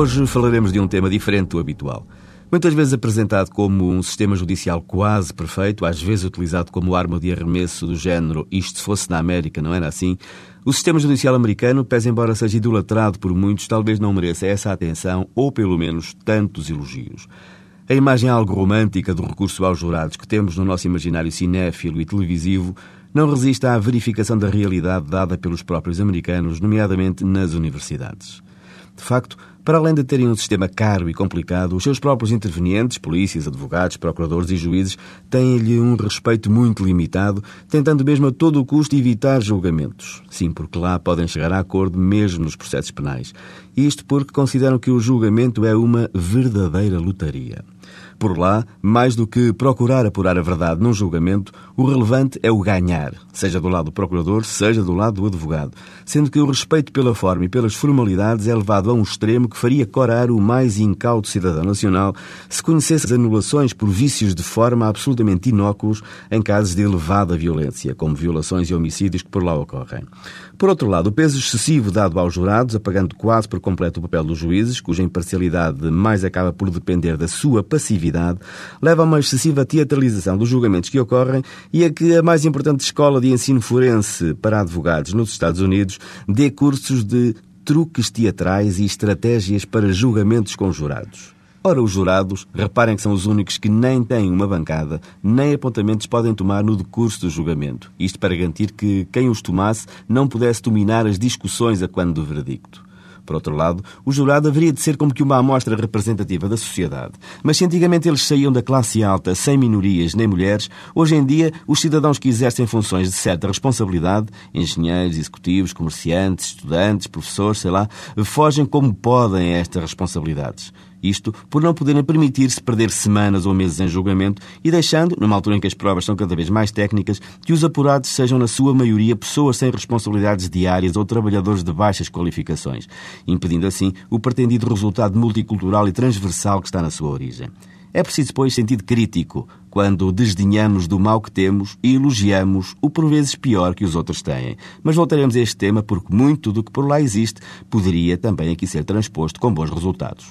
Hoje falaremos de um tema diferente do habitual. Muitas vezes apresentado como um sistema judicial quase perfeito, às vezes utilizado como arma de arremesso do género isto se fosse na América, não era assim? O sistema judicial americano, pese embora seja idolatrado por muitos, talvez não mereça essa atenção ou, pelo menos, tantos elogios. A imagem algo romântica do recurso aos jurados que temos no nosso imaginário cinéfilo e televisivo não resiste à verificação da realidade dada pelos próprios americanos, nomeadamente nas universidades. De facto, para além de terem um sistema caro e complicado, os seus próprios intervenientes, polícias, advogados, procuradores e juízes, têm-lhe um respeito muito limitado, tentando mesmo a todo o custo evitar julgamentos. Sim, porque lá podem chegar a acordo mesmo nos processos penais. Isto porque consideram que o julgamento é uma verdadeira lotaria. Por lá, mais do que procurar apurar a verdade num julgamento, o relevante é o ganhar, seja do lado do procurador, seja do lado do advogado, sendo que o respeito pela forma e pelas formalidades é levado a um extremo que faria corar o mais incauto cidadão nacional se conhecesse as anulações por vícios de forma absolutamente inócuos em casos de elevada violência, como violações e homicídios que por lá ocorrem. Por outro lado, o peso excessivo dado aos jurados, apagando quase por completo o papel dos juízes, cuja imparcialidade mais acaba por depender da sua passividade, leva a uma excessiva teatralização dos julgamentos que ocorrem e a que a mais importante escola de ensino forense para advogados nos Estados Unidos dê cursos de truques teatrais e estratégias para julgamentos com jurados. Ora, os jurados, reparem que são os únicos que nem têm uma bancada, nem apontamentos podem tomar no decurso do julgamento. Isto para garantir que quem os tomasse não pudesse dominar as discussões a quando do veredicto. Por outro lado, o jurado haveria de ser como que uma amostra representativa da sociedade. Mas se antigamente eles saíam da classe alta, sem minorias nem mulheres, hoje em dia os cidadãos que exercem funções de certa responsabilidade, engenheiros, executivos, comerciantes, estudantes, professores, sei lá, fogem como podem a estas responsabilidades. Isto por não poderem permitir-se perder semanas ou meses em julgamento e deixando, numa altura em que as provas são cada vez mais técnicas, que os apurados sejam, na sua maioria, pessoas sem responsabilidades diárias ou trabalhadores de baixas qualificações, impedindo assim o pretendido resultado multicultural e transversal que está na sua origem. É preciso, pois, sentido crítico quando desdenhamos do mal que temos e elogiamos o por vezes pior que os outros têm. Mas voltaremos a este tema porque muito do que por lá existe poderia também aqui ser transposto com bons resultados.